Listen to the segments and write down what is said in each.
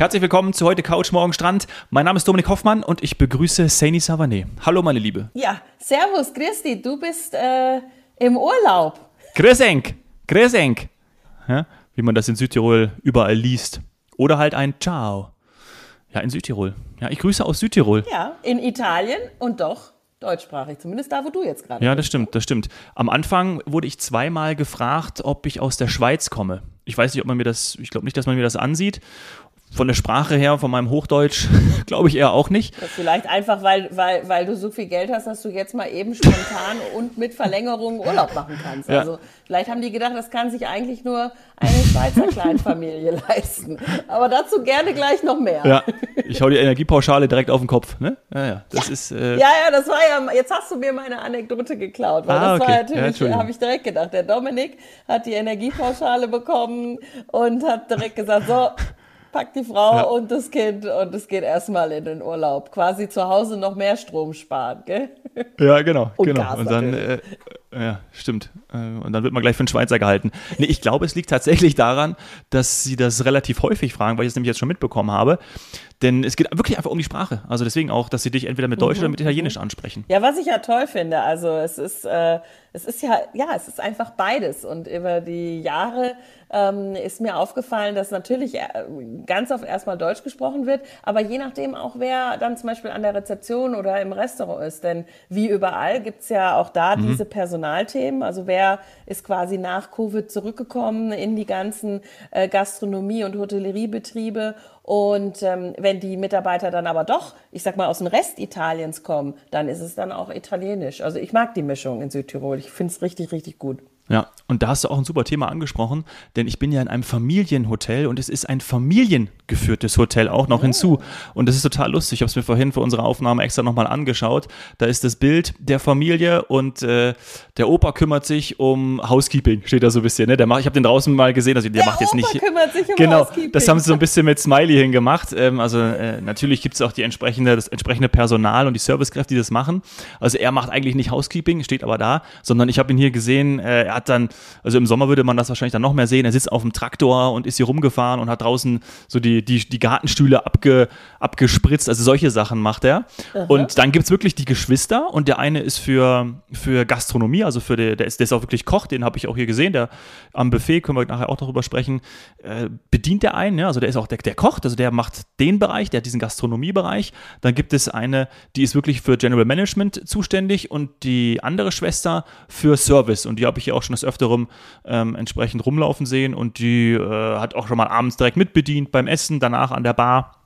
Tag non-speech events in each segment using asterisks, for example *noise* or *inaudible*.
Herzlich willkommen zu heute Couch Morgen Strand. Mein Name ist Dominik Hoffmann und ich begrüße Saini Savané. Hallo meine Liebe. Ja, servus, Christi, du bist äh, im Urlaub. Grüßenk, Grüßenk. Ja, wie man das in Südtirol überall liest. Oder halt ein Ciao. Ja, in Südtirol. Ja, ich grüße aus Südtirol. Ja, in Italien und doch deutschsprachig, zumindest da, wo du jetzt gerade Ja, bist. das stimmt, das stimmt. Am Anfang wurde ich zweimal gefragt, ob ich aus der Schweiz komme. Ich weiß nicht, ob man mir das, ich glaube nicht, dass man mir das ansieht. Von der Sprache her, von meinem Hochdeutsch, *laughs* glaube ich eher auch nicht. Vielleicht einfach, weil, weil, weil du so viel Geld hast, dass du jetzt mal eben spontan und mit Verlängerung Urlaub machen kannst. Ja. Also vielleicht haben die gedacht, das kann sich eigentlich nur eine Schweizer Kleinfamilie *laughs* leisten. Aber dazu gerne gleich noch mehr. Ja, ich hau die Energiepauschale direkt auf den Kopf. Ne? Ja, ja, das ist. Äh, Ja, ja, das war ja, jetzt hast du mir meine Anekdote geklaut, weil Ah, das okay. war Ja, natürlich, Entschuldigung. habe ich direkt gedacht, der Dominik hat die Energiepauschale bekommen und hat direkt gesagt, so, pack die Frau Ja. und das Kind und es geht erstmal in den Urlaub. Quasi zu Hause noch mehr Strom sparen, gell? Ja, genau, Und genau. Gas und dann, äh, ja, stimmt. Äh, und dann wird man gleich für einen Schweizer gehalten. Nee, ich glaube, es liegt tatsächlich daran, dass sie das relativ häufig fragen, weil ich es nämlich jetzt schon mitbekommen habe. Denn es geht wirklich einfach um die Sprache. Also deswegen auch, dass sie dich entweder mit Deutsch oder mit Italienisch ansprechen. Ja, was ich ja toll finde, also es ist, äh, es ist ja, ja, es ist einfach beides. Und über die Jahre ähm, ist mir aufgefallen, dass natürlich äh, ganz oft erstmal Deutsch gesprochen wird, aber je nachdem auch, wer dann zum Beispiel an der Rezeption oder im Restaurant ist. Denn wie überall gibt's ja auch da diese Personalthemen. Also wer ist quasi nach Covid zurückgekommen in die ganzen äh, Gastronomie- und Hotelleriebetriebe und ähm, wenn die Mitarbeiter dann aber doch, ich sag mal, aus dem Rest Italiens kommen, dann ist es dann auch italienisch. Also ich mag die Mischung in Südtirol. Ich finde es richtig, richtig gut. Ja, und da hast du auch ein super Thema angesprochen, denn ich bin ja in einem Familienhotel und es ist ein familiengeführtes Hotel auch noch hinzu. Und das ist total lustig. Ich habe es mir vorhin für unsere Aufnahme extra nochmal angeschaut. Da ist das Bild der Familie und äh, der Opa kümmert sich um Housekeeping, steht da so ein bisschen. Ne? Der macht, ich habe den draußen mal gesehen, also der, macht jetzt Opa nicht. kümmert sich um genau, Housekeeping. das haben sie so ein bisschen mit Smiley hingemacht. Ähm, also äh, natürlich gibt es auch die entsprechende, das entsprechende Personal und die Servicekräfte, die das machen. Also er macht eigentlich nicht Housekeeping, steht aber da, sondern ich habe ihn hier gesehen, äh, er hat dann, also im Sommer würde man das wahrscheinlich dann noch mehr sehen, er sitzt auf dem Traktor und ist hier rumgefahren und hat draußen so die, die, die Gartenstühle abge, abgespritzt, also solche Sachen macht er. Und dann gibt es wirklich die Geschwister und der eine ist für, für Gastronomie, also für der, der ist, der ist auch wirklich Koch, den habe ich auch hier gesehen, der am Buffet, können wir nachher auch darüber sprechen, äh, bedient der einen, ja, also der ist auch der, der kocht, also der macht den Bereich, der hat diesen Gastronomiebereich. Dann gibt es eine, die ist wirklich für General Management zuständig und die andere Schwester für Service und die habe ich hier auch schon des Öfteren ähm, entsprechend rumlaufen sehen und die äh, hat auch schon mal abends direkt mitbedient beim Essen, danach an der Bar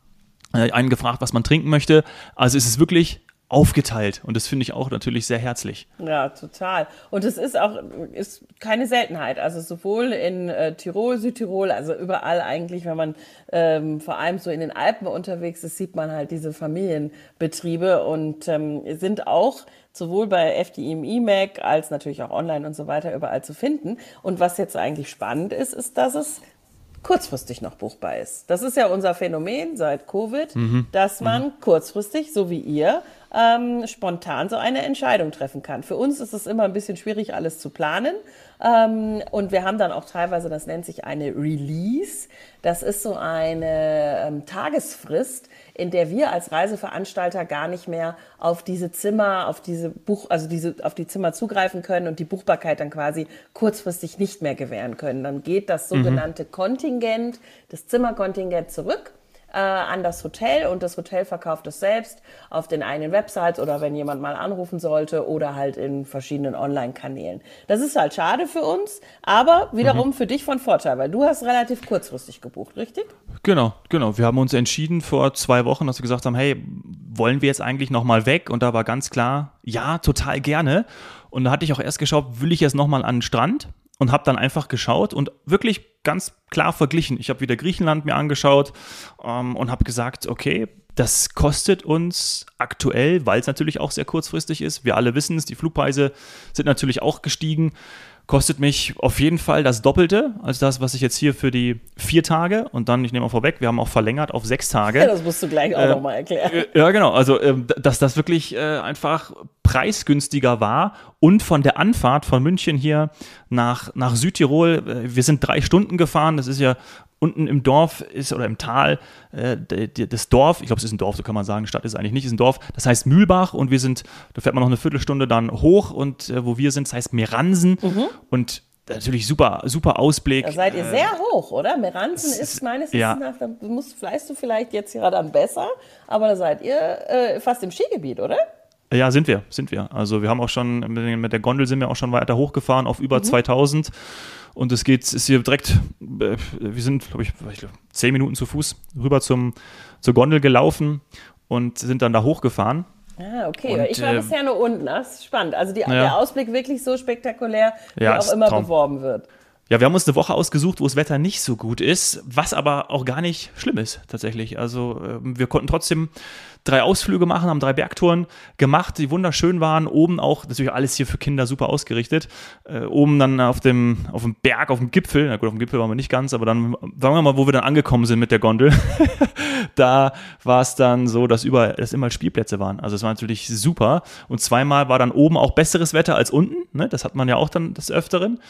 äh, einen gefragt, was man trinken möchte. Also es ist wirklich aufgeteilt und das finde ich auch natürlich sehr herzlich. Ja, total. Und es ist auch ist keine Seltenheit. Also sowohl in äh, Tirol, Südtirol, also überall eigentlich, wenn man ähm, vor allem so in den Alpen unterwegs ist, sieht man halt diese Familienbetriebe und ähm, sind auch sowohl bei FDI Mac als natürlich auch online und so weiter überall zu finden. Und was jetzt eigentlich spannend ist, ist, dass es kurzfristig noch buchbar ist. Das ist ja unser Phänomen seit Covid, dass man kurzfristig, so wie ihr, ähm, spontan so eine Entscheidung treffen kann. Für uns ist es immer ein bisschen schwierig, alles zu planen. Ähm, und wir haben dann auch teilweise, das nennt sich eine Release. Das ist so eine ähm, Tagesfrist, in der wir als Reiseveranstalter gar nicht mehr auf diese Zimmer, auf diese Buch, also diese, auf die Zimmer zugreifen können und die Buchbarkeit dann quasi kurzfristig nicht mehr gewähren können. Dann geht das sogenannte Kontingent, das Zimmerkontingent zurück äh, an das Hotel und das Hotel verkauft es selbst auf den eigenen Websites oder wenn jemand mal anrufen sollte oder halt in verschiedenen Online-Kanälen. Das ist halt schade für uns, aber wiederum für dich von Vorteil, weil du hast relativ kurzfristig gebucht, richtig? Genau, genau. Wir haben uns entschieden vor zwei Wochen, dass wir gesagt haben, hey, wollen wir jetzt eigentlich nochmal weg? Und da war ganz klar, ja, total gerne. Und da hatte ich auch erst geschaut, will ich jetzt nochmal an den Strand? Und habe dann einfach geschaut und wirklich ganz klar verglichen. Ich habe wieder Griechenland mir angeschaut ähm, und habe gesagt, okay, das kostet uns aktuell, weil es natürlich auch sehr kurzfristig ist. Wir alle wissen es, die Flugpreise sind natürlich auch gestiegen. Kostet mich auf jeden Fall das Doppelte als das, was ich jetzt hier für die vier Tage und dann, ich nehme mal vorweg, wir haben auch verlängert auf sechs Tage. Ja, das musst du gleich auch Äh, nochmal erklären. Äh, Ja, genau. Also, ähm, dass das wirklich äh, einfach preisgünstiger war und von der Anfahrt von München hier nach, nach Südtirol, äh, wir sind drei Stunden gefahren, das ist ja unten im Dorf ist oder im Tal äh, das Dorf, ich glaube, es ist ein Dorf, so kann man sagen, Stadt ist eigentlich nicht, ist ein Dorf, das heißt Mühlbach und wir sind, da fährt man noch eine Viertelstunde dann hoch und äh, wo wir sind, das heißt Meransen mhm. und natürlich super, super Ausblick. Da seid ihr äh, sehr hoch, oder? Meranzen ist meines Wissens nach, da musst, fleißt du vielleicht jetzt gerade dann besser, aber da seid ihr äh, fast im Skigebiet, oder? Ja, sind wir, sind wir. Also wir haben auch schon, mit der Gondel sind wir auch schon weiter hochgefahren auf über mhm. 2000 und es geht, ist hier direkt, äh, wir sind, glaube ich, zehn Minuten zu Fuß rüber zum, zur Gondel gelaufen und sind dann da hochgefahren. Ah, okay. Und, ich war äh, bisher nur unten. Das ist spannend. Also die, ja. der Ausblick wirklich so spektakulär, wie ja, auch immer Traum. beworben wird. Ja, wir haben uns eine Woche ausgesucht, wo das Wetter nicht so gut ist, was aber auch gar nicht schlimm ist tatsächlich. Also ähm, wir konnten trotzdem drei Ausflüge machen, haben drei Bergtouren gemacht, die wunderschön waren. Oben auch, natürlich alles hier für Kinder super ausgerichtet. Äh, oben dann auf dem, auf dem Berg, auf dem Gipfel, na gut, auf dem Gipfel waren wir nicht ganz, aber dann, sagen wir mal, wo wir dann angekommen sind mit der Gondel, *laughs* da war es dann so, dass überall, dass immer Spielplätze waren. Also es war natürlich super. Und zweimal war dann oben auch besseres Wetter als unten. Ne? Das hat man ja auch dann des Öfteren.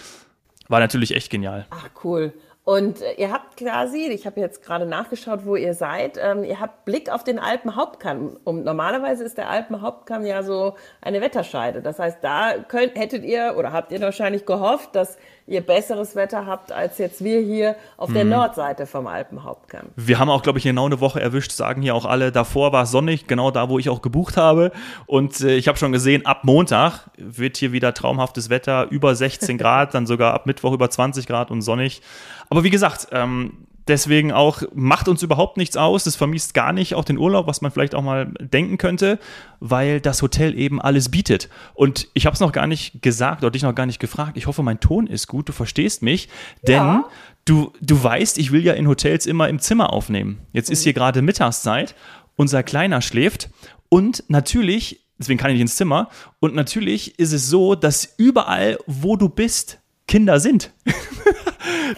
War natürlich echt genial. Ach, cool. Und äh, ihr habt quasi, ich habe jetzt gerade nachgeschaut, wo ihr seid, ähm, ihr habt Blick auf den Alpenhauptkamm. Und normalerweise ist der Alpenhauptkamm ja so eine Wetterscheide. Das heißt, da könnt, hättet ihr oder habt ihr wahrscheinlich gehofft, dass ihr besseres Wetter habt als jetzt wir hier auf der mhm. Nordseite vom Alpenhauptkamm. Wir haben auch, glaube ich, genau eine Woche erwischt, sagen hier auch alle. Davor war es sonnig, genau da, wo ich auch gebucht habe. Und äh, ich habe schon gesehen, ab Montag wird hier wieder traumhaftes Wetter, über 16 *laughs* Grad, dann sogar ab Mittwoch über 20 Grad und sonnig. Aber wie gesagt, ähm, Deswegen auch, macht uns überhaupt nichts aus. Das vermisst gar nicht auch den Urlaub, was man vielleicht auch mal denken könnte, weil das Hotel eben alles bietet. Und ich habe es noch gar nicht gesagt oder dich noch gar nicht gefragt. Ich hoffe, mein Ton ist gut, du verstehst mich, denn ja. du, du weißt, ich will ja in Hotels immer im Zimmer aufnehmen. Jetzt ist hier gerade Mittagszeit, unser Kleiner schläft und natürlich, deswegen kann ich nicht ins Zimmer, und natürlich ist es so, dass überall, wo du bist, Kinder sind. *laughs*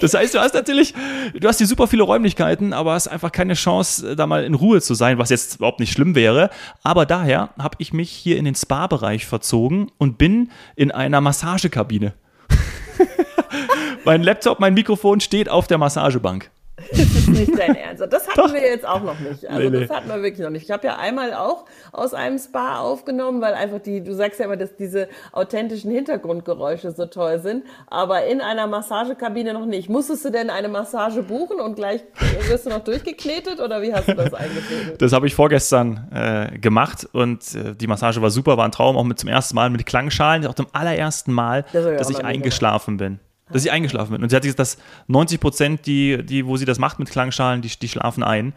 Das heißt, du hast natürlich, du hast hier super viele Räumlichkeiten, aber hast einfach keine Chance, da mal in Ruhe zu sein, was jetzt überhaupt nicht schlimm wäre. Aber daher habe ich mich hier in den Spa-Bereich verzogen und bin in einer Massagekabine. *laughs* mein Laptop, mein Mikrofon steht auf der Massagebank. *laughs* Das ist nicht dein Ernst. Das hatten Doch. wir jetzt auch noch nicht. Also nee, nee. das hatten wir wirklich noch nicht. Ich habe ja einmal auch aus einem Spa aufgenommen, weil einfach die, du sagst ja immer, dass diese authentischen Hintergrundgeräusche so toll sind, aber in einer Massagekabine noch nicht. Musstest du denn eine Massage buchen und gleich wirst du noch durchgeknetet oder wie hast du das eingeführt? Das habe ich vorgestern äh, gemacht und äh, die Massage war super, war ein Traum, auch mit zum ersten Mal mit Klangschalen, auch zum allerersten Mal, das dass ich eingeschlafen bin dass sie eingeschlafen bin. Und sie hat gesagt, dass 90 Prozent, die, die, wo sie das macht mit Klangschalen, die, die schlafen ein.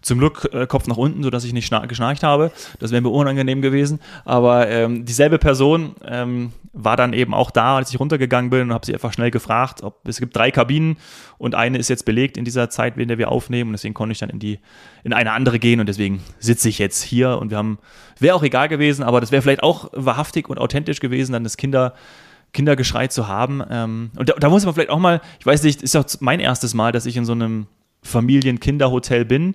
Zum Glück äh, Kopf nach unten, sodass ich nicht geschnarcht habe. Das wäre mir unangenehm gewesen. Aber ähm, dieselbe Person ähm, war dann eben auch da, als ich runtergegangen bin und habe sie einfach schnell gefragt, ob es gibt drei Kabinen und eine ist jetzt belegt in dieser Zeit, in der wir aufnehmen. Und deswegen konnte ich dann in die in eine andere gehen und deswegen sitze ich jetzt hier und wir haben, wäre auch egal gewesen, aber das wäre vielleicht auch wahrhaftig und authentisch gewesen, dann das Kinder Kindergeschrei zu haben. Ähm, und da, da, muss man vielleicht auch mal, ich weiß nicht, ist auch mein erstes Mal, dass ich in so einem Familien-Kinderhotel bin.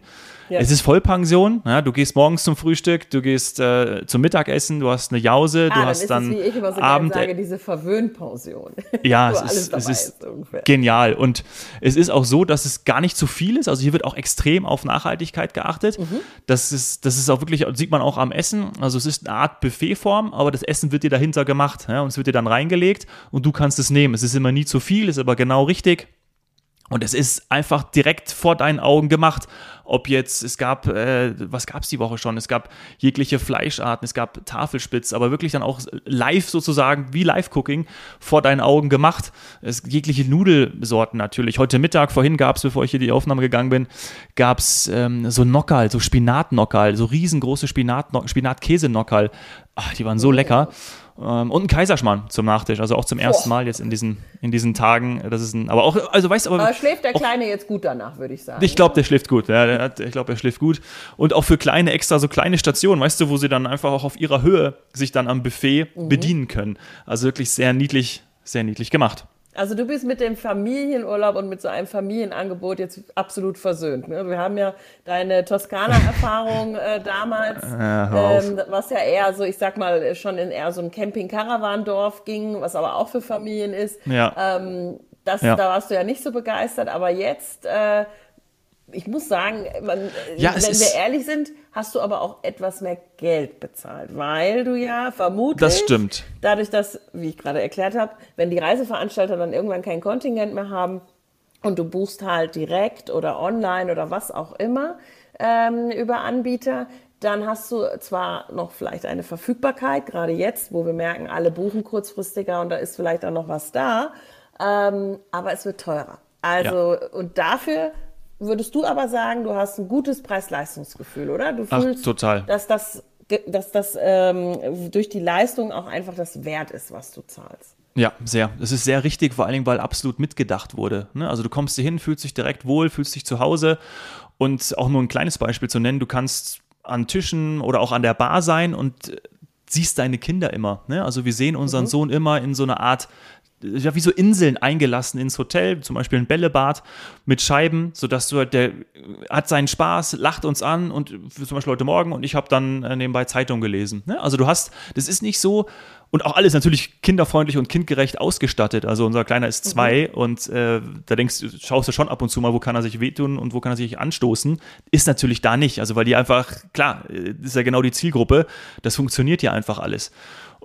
Ja. Es ist Vollpension. Ja, du gehst morgens zum Frühstück, du gehst äh, zum Mittagessen, du hast eine Jause, ah, du hast dann, dann es, wie ich immer so Abend sage, diese Verwöhnpension. *laughs* Ja, *laughs* es ist, es ist, genial. Und es ist auch so, dass es gar nicht zu viel ist. Also hier wird auch extrem auf Nachhaltigkeit geachtet. Mhm. Das, ist, das ist auch wirklich, sieht man auch am Essen. Also es ist eine Art Buffetform, aber das Essen wird dir dahinter gemacht. Ja, und es wird dir dann reingelegt und du kannst es nehmen. Es ist immer nie zu viel, ist aber genau richtig. Und es ist einfach direkt vor deinen Augen gemacht. Ob jetzt, es gab, äh, was gab es die Woche schon? Es gab jegliche Fleischarten, es gab Tafelspitz, aber wirklich dann auch live sozusagen, wie Live-Cooking, vor deinen Augen gemacht. Es jegliche Nudelsorten natürlich. Heute Mittag, vorhin gab es, bevor ich hier die Aufnahme gegangen bin, gab es ähm, so Nockerl, so Spinat-Nockerl, so riesengroße Spinat-Käse-Nockerl. Ach, die waren so lecker. Ähm, und ein Kaiserschmarrn zum Nachtisch, also auch zum ersten Mal jetzt in diesen, in diesen Tagen. Das ist ein, aber auch, also weißt du, aber. aber schläft der auch, Kleine jetzt gut danach, würde ich sagen. Ich glaube, der schläft gut. Ja, der hat, ich glaube, er schläft gut. Und auch für kleine, extra so kleine Stationen, weißt du, wo sie dann einfach auch auf ihrer Höhe sich dann am Buffet mhm. bedienen können. Also wirklich sehr niedlich, sehr niedlich gemacht. Also du bist mit dem Familienurlaub und mit so einem Familienangebot jetzt absolut versöhnt. Ne? Wir haben ja deine Toskana-Erfahrung äh, damals, *laughs* ähm, was ja eher so, ich sag mal, schon in eher so ein Camping-Caravan-Dorf ging, was aber auch für Familien ist. Ja. Ähm, das, Ja. Da warst du ja nicht so begeistert, aber jetzt, äh, ich muss sagen, man, Ja, wenn wir ehrlich sind, hast du aber auch etwas mehr Geld bezahlt, weil du ja vermutlich Das stimmt. dadurch, dass, wie ich gerade erklärt habe, wenn die Reiseveranstalter dann irgendwann kein Kontingent mehr haben und du buchst halt direkt oder online oder was auch immer ähm, über Anbieter, dann hast du zwar noch vielleicht eine Verfügbarkeit, gerade jetzt, wo wir merken, alle buchen kurzfristiger und da ist vielleicht auch noch was da, ähm, aber es wird teurer. Also, und dafür würdest du aber sagen, du hast ein gutes Preis-Leistungsgefühl, oder? Du Ach, fühlst, total. dass das, dass das ähm, durch die Leistung auch einfach das wert ist, was du zahlst. Ja, sehr. Das ist sehr richtig, vor allen Dingen, weil absolut mitgedacht wurde. Ne? Also du kommst hier hin, fühlst dich direkt wohl, fühlst dich zu Hause. Und auch nur ein kleines Beispiel zu nennen, du kannst an Tischen oder auch an der Bar sein und äh, siehst deine Kinder immer. Ne? Also wir sehen unseren Sohn immer in so einer Art, ja, wie so Inseln eingelassen ins Hotel, zum Beispiel ein Bällebad mit Scheiben, sodass du halt, der hat seinen Spaß, lacht uns an und zum Beispiel heute Morgen und ich habe dann äh, nebenbei Zeitung gelesen. Ne? Also du hast, das ist nicht so, und auch alles natürlich kinderfreundlich und kindgerecht ausgestattet. Also unser Kleiner ist zwei und äh, da denkst du, schaust du schon ab und zu mal, wo kann er sich wehtun und wo kann er sich anstoßen. Ist natürlich da nicht. Also weil die einfach, klar, äh, das ist ja genau die Zielgruppe, das funktioniert ja einfach alles.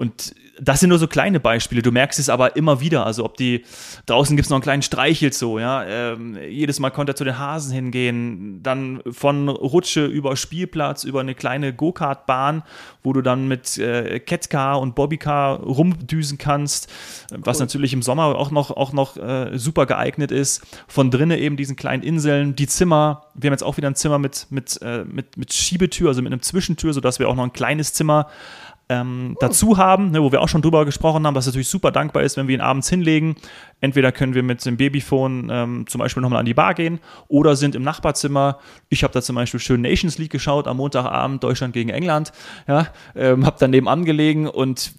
Und das sind nur so kleine Beispiele. Du merkst es aber immer wieder. Also ob die draußen gibt es noch einen kleinen Streichelzoo, ja. Ähm, jedes Mal konnte er zu den Hasen hingehen. Dann von Rutsche über Spielplatz, über eine kleine Go-Kart-Bahn, wo du dann mit äh, Catcar und Bobbycar rumdüsen kannst, was natürlich im Sommer auch noch, auch noch äh, super geeignet ist. Von drinnen eben diesen kleinen Inseln, die Zimmer. Wir haben jetzt auch wieder ein Zimmer mit, mit, äh, mit, mit Schiebetür, also mit einem Zwischentür, sodass wir auch noch ein kleines Zimmer ähm, dazu haben, ne, wo wir auch schon drüber gesprochen haben, was natürlich super dankbar ist, wenn wir ihn abends hinlegen. Entweder können wir mit dem Babyphone ähm, zum Beispiel nochmal an die Bar gehen oder sind im Nachbarzimmer. Ich habe da zum Beispiel schön Nations League geschaut am Montagabend, Deutschland gegen England. Ja, ähm, habe dann nebenan gelegen und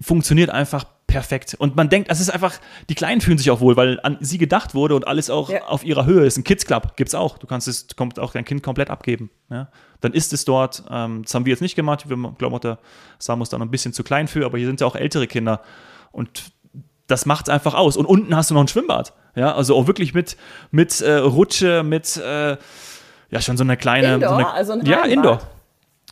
funktioniert einfach perfekt. Und man denkt, es ist einfach, die Kleinen fühlen sich auch wohl, weil an sie gedacht wurde und alles auch Ja. auf ihrer Höhe ist. Ein Kids Club gibt's auch. Du kannst es, kommt auch dein Kind komplett abgeben. Ja? Dann ist es dort. Ähm, das haben wir jetzt nicht gemacht. Wir glauben auch, der Sam ist da noch ein bisschen zu klein für, aber hier sind ja auch ältere Kinder. Und das macht's einfach aus. Und unten hast du noch ein Schwimmbad. Ja, also auch wirklich mit, mit äh, Rutsche, mit äh, ja schon so eine kleine. Indoor, so eine, also ein Ja. Indoor.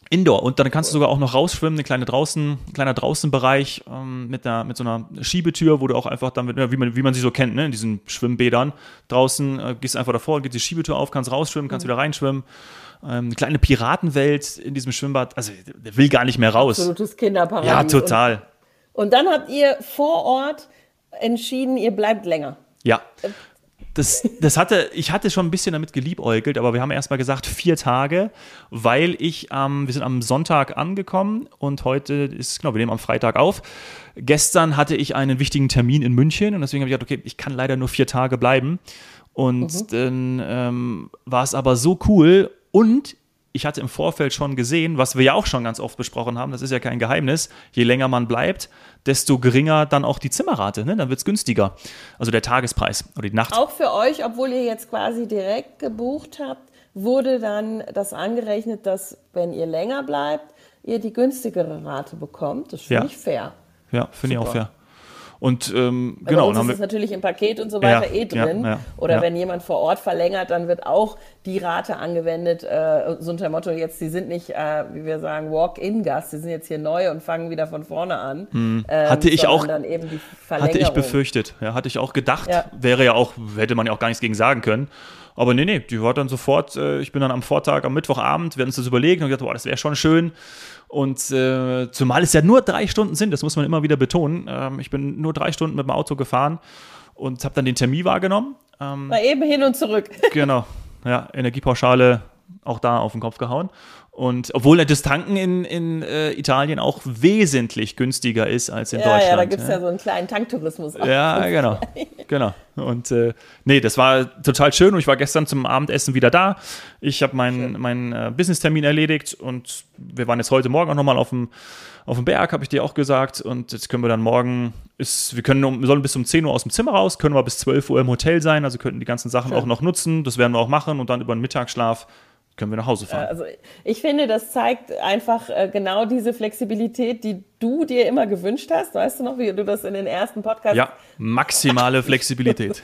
Indoor. Und dann kannst du sogar auch noch rausschwimmen, eine kleine draußen, ein kleiner Draußenbereich ähm, mit, einer, mit so einer Schiebetür, wo du auch einfach dann, mit, wie, man, wie man sie so kennt, ne, in diesen Schwimmbädern draußen, äh, gehst einfach davor, geht die Schiebetür auf, kannst rausschwimmen, kannst wieder reinschwimmen. Ähm, eine kleine Piratenwelt in diesem Schwimmbad. Also, der will gar nicht mehr raus. Absolutes Kinderparadies. Ja, total. Und, und dann habt ihr vor Ort entschieden, ihr bleibt länger. Ja. Das, das hatte, ich hatte schon ein bisschen damit geliebäugelt, aber wir haben erstmal gesagt vier Tage, weil ich, ähm, wir sind am Sonntag angekommen und heute ist, genau, wir nehmen am Freitag auf. Gestern hatte ich einen wichtigen Termin in München und deswegen habe ich gedacht, okay, ich kann leider nur vier Tage bleiben. Und dann ähm, war es aber so cool und ich hatte im Vorfeld schon gesehen, was wir ja auch schon ganz oft besprochen haben, das ist ja kein Geheimnis, je länger man bleibt, desto geringer dann auch die Zimmerrate, ne? dann wird es günstiger. Also der Tagespreis oder die Nacht. Auch für euch, obwohl ihr jetzt quasi direkt gebucht habt, wurde dann das angerechnet, dass wenn ihr länger bleibt, ihr die günstigere Rate bekommt. Das finde Ja. ich fair. Ja, finde ich auch fair. Und ähm, Bei genau, uns dann haben ist es natürlich im Paket und so weiter Ja, eh drin. ja, ja, Oder wenn jemand vor Ort verlängert, dann wird auch die Rate angewendet. Äh, so unter dem Motto, jetzt, die sind nicht, äh, wie wir sagen, Walk-in-Gast, die sind jetzt hier neu und fangen wieder von vorne an. Ähm, Hm. Hatte ich auch- hatte ich befürchtet. Ja, hatte ich auch gedacht. Wäre ja auch, hätte man ja auch gar nichts gegen sagen können. Aber nee, nee, die war dann sofort, äh, ich bin dann am Vortag, am Mittwochabend, wir haben uns das überlegt und gedacht, boah, das wäre schon schön. Und äh, zumal es ja nur drei Stunden sind, das muss man immer wieder betonen. Ähm, ich bin nur drei Stunden mit dem Auto gefahren und habe dann den Termin wahrgenommen. Ähm, Mal eben hin und zurück. genau, ja, Energiepauschale auch da auf den Kopf gehauen. Und obwohl das Tanken in, in äh, Italien auch wesentlich günstiger ist als in ja, Deutschland. Ja, da gibt es ja. ja. so einen kleinen Tanktourismus. Ja, genau. *laughs* genau. Und äh, nee, das war total schön und ich war gestern zum Abendessen wieder da. Ich habe meinen mein, äh, Business-Termin erledigt und wir waren jetzt heute Morgen auch nochmal auf dem, auf dem Berg, habe ich dir auch gesagt. Und jetzt können wir dann morgen, ist, wir können wir sollen bis um 10 Uhr aus dem Zimmer raus, können wir bis 12 Uhr im Hotel sein, also könnten die ganzen Sachen schön. auch noch nutzen. Das werden wir auch machen und dann über den Mittagsschlaf können wir nach Hause fahren. Also ich finde, das zeigt einfach äh, genau diese Flexibilität, die du dir immer gewünscht hast. Weißt du noch, wie du das in den ersten Podcasts... Ja, maximale Flexibilität.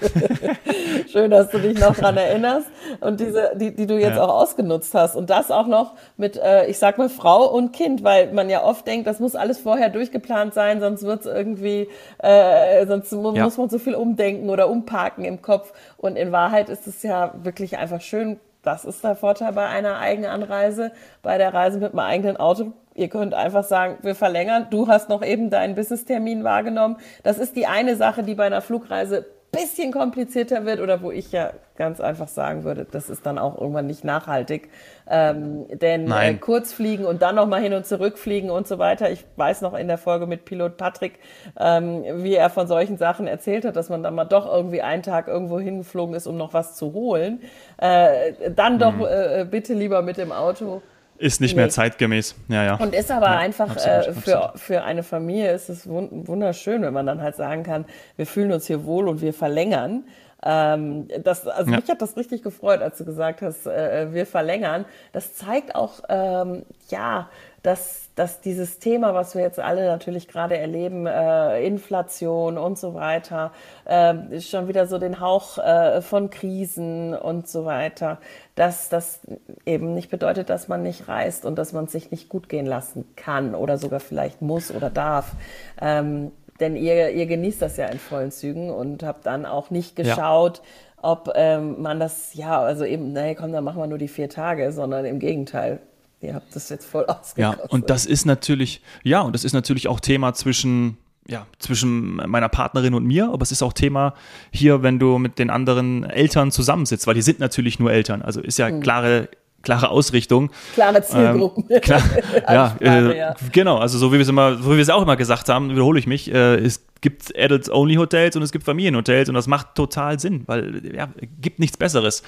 *laughs* Schön, dass du dich noch dran erinnerst und diese, die, die du jetzt ja. auch ausgenutzt hast. Und das auch noch mit, äh, ich sag mal, Frau und Kind, weil man ja oft denkt, das muss alles vorher durchgeplant sein, sonst wird es irgendwie, äh, sonst ja. muss man so viel umdenken oder umparken im Kopf. Und in Wahrheit ist es ja wirklich einfach schön das ist der Vorteil bei einer eigenen Anreise, bei der Reise mit einem eigenen Auto. Ihr könnt einfach sagen, wir verlängern. Du hast noch eben deinen Business-Termin wahrgenommen. Das ist die eine Sache, die bei einer Flugreise bisschen komplizierter wird oder wo ich ja ganz einfach sagen würde, das ist dann auch irgendwann nicht nachhaltig. Ähm, denn äh, kurz fliegen und dann nochmal hin und zurück fliegen und so weiter. Ich weiß noch in der Folge mit Pilot Patrick, ähm, wie er von solchen Sachen erzählt hat, dass man dann mal doch irgendwie einen Tag irgendwo hingeflogen ist, um noch was zu holen. Äh, dann doch mhm. äh, bitte lieber mit dem Auto. Ist nicht nee. mehr zeitgemäß. Ja, ja. Und ist aber ja, einfach absolut, äh, für, absolut. für eine Familie ist es wunderschön, wenn man dann halt sagen kann, wir fühlen uns hier wohl und wir verlängern. Ähm, das, also ja. mich hat das richtig gefreut, als du gesagt hast, äh, wir verlängern. Das zeigt auch, ähm, ja, dass, dass dieses Thema, was wir jetzt alle natürlich gerade erleben, äh, Inflation und so weiter, äh, schon wieder so den Hauch äh, von Krisen und so weiter, dass das eben nicht bedeutet, dass man nicht reist und dass man sich nicht gut gehen lassen kann oder sogar vielleicht muss oder darf. Ähm, denn ihr, ihr genießt das ja in vollen Zügen und habt dann auch nicht geschaut, ja ob ähm, man das, ja, also eben, naja, komm, dann machen wir nur die vier Tage, sondern im Gegenteil, *laughs* Ihr habt das jetzt voll ausgekostet. Ja, und das ist natürlich, ja, und das ist natürlich auch Thema zwischen, ja, zwischen meiner Partnerin und mir, aber es ist auch Thema hier, wenn du mit den anderen Eltern zusammensitzt, weil die sind natürlich nur Eltern. Also ist ja hm. klare klare Ausrichtung. Klare Zielgruppen. Ähm, *laughs* klar, *laughs* ja, äh, ja, genau. Also so wie wir es immer, so wie wir es auch immer gesagt haben, wiederhole ich mich. Äh, es gibt Adults-Only-Hotels und es gibt Familienhotels und das macht total Sinn, weil ja, gibt nichts Besseres.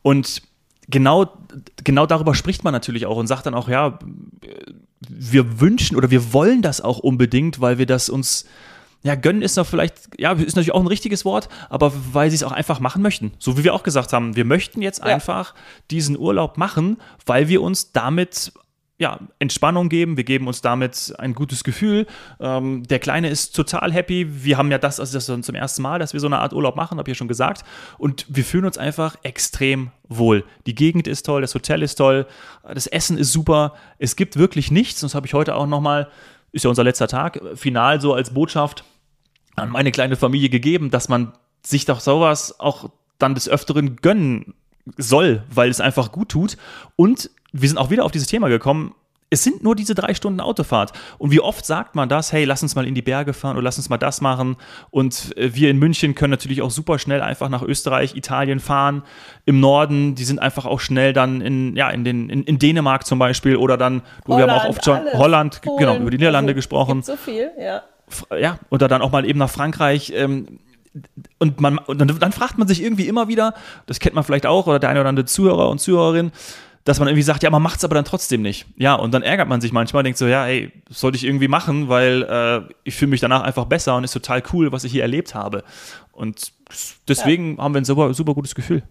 Und genau, genau darüber spricht man natürlich auch und sagt dann auch, ja, wir wünschen oder wir wollen das auch unbedingt, weil wir das uns, ja, gönnen ist doch vielleicht, ja, ist natürlich auch ein richtiges Wort, aber weil sie es auch einfach machen möchten. So wie wir auch gesagt haben, wir möchten jetzt ja. einfach diesen Urlaub machen, weil wir uns damit ja, Entspannung geben, wir geben uns damit ein gutes Gefühl. Ähm, der Kleine ist total happy. Wir haben ja das, also das ist zum ersten Mal, dass wir so eine Art Urlaub machen, habe ich ja schon gesagt. Und wir fühlen uns einfach extrem wohl. Die Gegend ist toll, das Hotel ist toll, das Essen ist super. Es gibt wirklich nichts, und das habe ich heute auch nochmal, ist ja unser letzter Tag, final so als Botschaft an meine kleine Familie gegeben, dass man sich doch sowas auch dann des Öfteren gönnen soll, weil es einfach gut tut. Und wir sind auch wieder auf dieses Thema gekommen. Es sind nur diese drei Stunden Autofahrt. Und wie oft sagt man das, hey, lass uns mal in die Berge fahren oder lass uns mal das machen. Und äh, wir in München können natürlich auch super schnell einfach nach Österreich, Italien fahren. Im Norden, die sind einfach auch schnell dann in, ja, in, den, in, in Dänemark zum Beispiel oder dann, wo wir haben auch oft schon alles. Holland, Polen, genau, über die Niederlande also, gesprochen. so viel, ja. Ja, oder dann auch mal eben nach Frankreich. Ähm, und, man, und dann, dann fragt man sich irgendwie immer wieder, das kennt man vielleicht auch, oder der eine oder andere Zuhörer und Zuhörerin, dass man irgendwie sagt, ja, man macht es aber dann trotzdem nicht. Ja, und dann ärgert man sich manchmal, denkt so, ja, ey, sollte ich irgendwie machen, weil äh, ich fühle mich danach einfach besser und ist total cool, was ich hier erlebt habe. Und deswegen ja. haben wir ein super, super gutes Gefühl.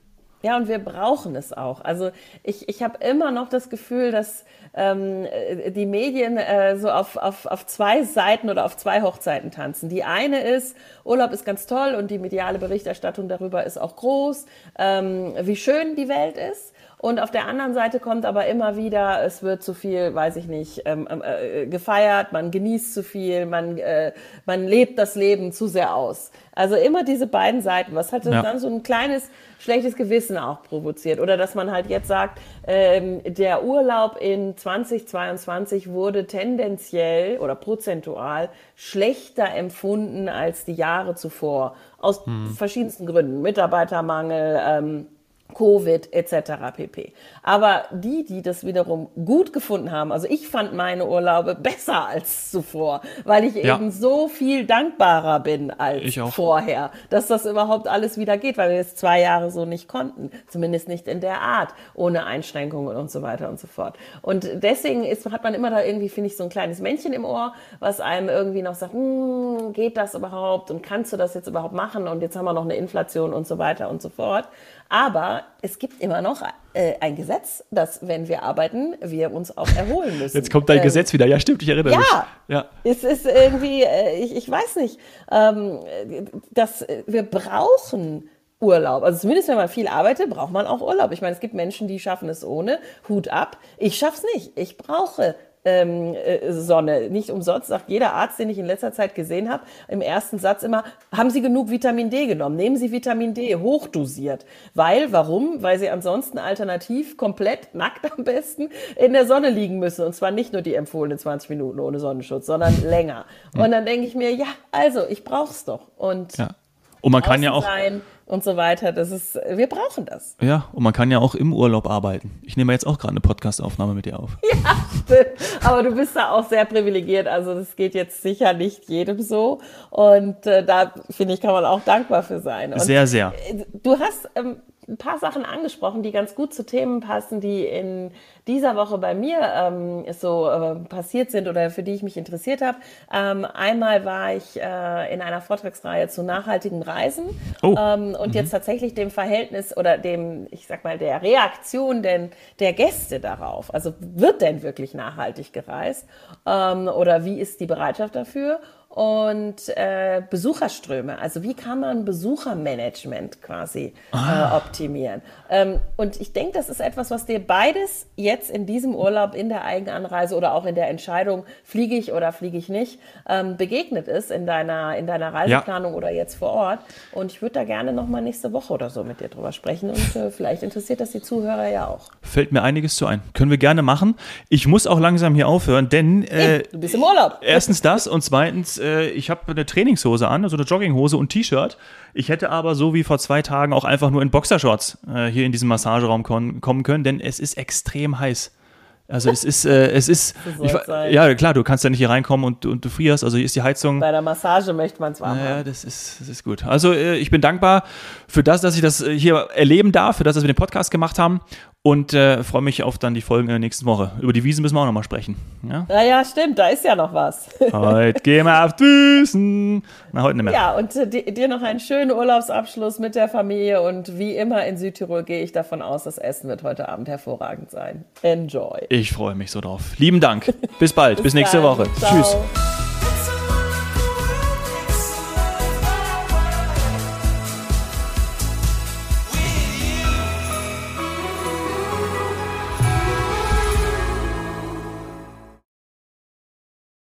Ja, und wir brauchen es auch. Also ich, ich habe immer noch das Gefühl, dass ähm, die Medien äh, so auf, auf, auf zwei Seiten oder auf zwei Hochzeiten tanzen. Die eine ist, Urlaub ist ganz toll und die mediale Berichterstattung darüber ist auch groß, ähm, wie schön die Welt ist. Und auf der anderen Seite kommt aber immer wieder, es wird zu viel, weiß ich nicht, ähm, ähm, äh, gefeiert, man genießt zu viel, man, äh, man lebt das Leben zu sehr aus. Also immer diese beiden Seiten. Was hat ja. dann so ein kleines schlechtes Gewissen auch provoziert? Oder dass man halt jetzt sagt, ähm, der Urlaub in 2022 wurde tendenziell oder prozentual schlechter empfunden als die Jahre zuvor. Aus hm. verschiedensten Gründen. Mitarbeitermangel, ähm, Covid etc. pp. Aber die, die das wiederum gut gefunden haben, also ich fand meine Urlaube besser als zuvor, weil ich ja. eben so viel dankbarer bin als vorher, dass das überhaupt alles wieder geht, weil wir es zwei Jahre so nicht konnten, zumindest nicht in der Art, ohne Einschränkungen und so weiter und so fort. Und deswegen ist, hat man immer da irgendwie, finde ich, so ein kleines Männchen im Ohr, was einem irgendwie noch sagt, hm, geht das überhaupt und kannst du das jetzt überhaupt machen und jetzt haben wir noch eine Inflation und so weiter und so fort. Aber es gibt immer noch äh, ein Gesetz, dass wenn wir arbeiten, wir uns auch erholen müssen. Jetzt kommt dein ähm, Gesetz wieder. Ja, stimmt, ich erinnere ja, mich. Ja, es ist irgendwie, äh, ich, ich weiß nicht, ähm, dass wir brauchen Urlaub. Also zumindest wenn man viel arbeitet, braucht man auch Urlaub. Ich meine, es gibt Menschen, die schaffen es ohne. Hut ab. Ich schaff's nicht. Ich brauche ähm, äh, Sonne. Nicht umsonst sagt jeder Arzt, den ich in letzter Zeit gesehen habe, im ersten Satz immer, haben Sie genug Vitamin D genommen? Nehmen Sie Vitamin D hochdosiert. Weil, warum? Weil Sie ansonsten alternativ komplett nackt am besten in der Sonne liegen müssen. Und zwar nicht nur die empfohlenen 20 Minuten ohne Sonnenschutz, sondern *laughs* länger. Und dann denke ich mir, ja, also, ich brauch's doch. Und ja. Und man kann ja auch. Sein, und so weiter. Das ist, wir brauchen das. Ja, und man kann ja auch im Urlaub arbeiten. Ich nehme jetzt auch gerade eine Podcast-Aufnahme mit dir auf. *laughs* Ja, stimmt. Aber du bist da auch sehr privilegiert. Also das geht jetzt sicher nicht jedem so. Und äh, da finde ich, kann man auch dankbar für sein. Und sehr, sehr. Du hast ähm, ein paar Sachen angesprochen, die ganz gut zu Themen passen, die in dieser Woche bei mir ähm, so äh, passiert sind oder für die ich mich interessiert habe. Ähm, einmal war ich äh, in einer Vortragsreihe zu nachhaltigen Reisen oh. ähm, und mhm. jetzt tatsächlich dem Verhältnis oder dem, ich sag mal, der Reaktion denn, der Gäste darauf. Also wird denn wirklich nachhaltig gereist ähm, oder wie ist die Bereitschaft dafür? Und äh, Besucherströme. Also wie kann man Besuchermanagement quasi äh, ah. äh, optimieren? Ähm, und ich denke, das ist etwas, was dir beides jetzt in diesem Urlaub, in der Eigenanreise oder auch in der Entscheidung, fliege ich oder fliege ich nicht, ähm, begegnet ist in deiner, in deiner Reiseplanung ja. oder jetzt vor Ort. Und ich würde da gerne nochmal nächste Woche oder so mit dir drüber sprechen und äh, vielleicht interessiert das die Zuhörer ja auch. Fällt mir einiges zu ein. Können wir gerne machen. Ich muss auch langsam hier aufhören, denn äh, du bist im Urlaub. Erstens das und zweitens äh, ich habe eine Trainingshose an, also eine Jogginghose und T-Shirt. Ich hätte aber so wie vor zwei Tagen auch einfach nur in Boxershorts äh, hier in diesen Massageraum kommen können, denn es ist extrem heiß. Also es ist, äh, es ist, *laughs* ich, ja klar, du kannst ja nicht hier reinkommen und, und du frierst. Also hier ist die Heizung. Bei der Massage möchte man es warm Ja, das ist, das ist gut. Also äh, ich bin dankbar für das, dass ich das hier erleben darf, für das, dass wir den Podcast gemacht haben und äh, freue mich auf dann die Folgen in der nächsten Woche. Über die Wiesen müssen wir auch nochmal sprechen. Ja? ja, ja, stimmt, da ist ja noch was. *laughs* heute gehen wir auf Wiesen. Na, heute nicht mehr. Ja, und äh, dir noch einen schönen Urlaubsabschluss mit der Familie und wie immer in Südtirol gehe ich davon aus, das Essen wird heute Abend hervorragend sein. Enjoy. Ich freue mich so drauf. Lieben Dank. Bis bald. bis, bis nächste Woche. Ciao. Tschüss.